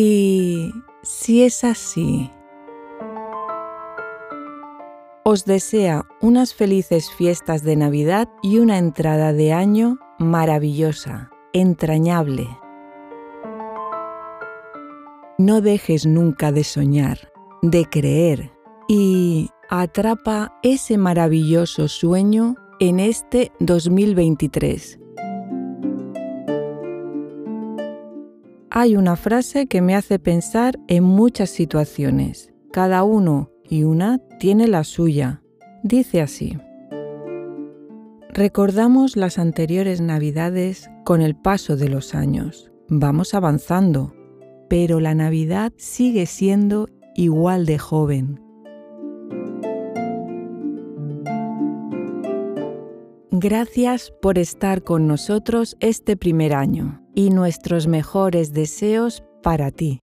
Y si es así, os desea unas felices fiestas de Navidad y una entrada de año maravillosa, entrañable. No dejes nunca de soñar, de creer y atrapa ese maravilloso sueño en este 2023. Hay una frase que me hace pensar en muchas situaciones. Cada uno y una tiene la suya. Dice así. Recordamos las anteriores Navidades con el paso de los años. Vamos avanzando, pero la Navidad sigue siendo igual de joven. Gracias por estar con nosotros este primer año y nuestros mejores deseos para ti.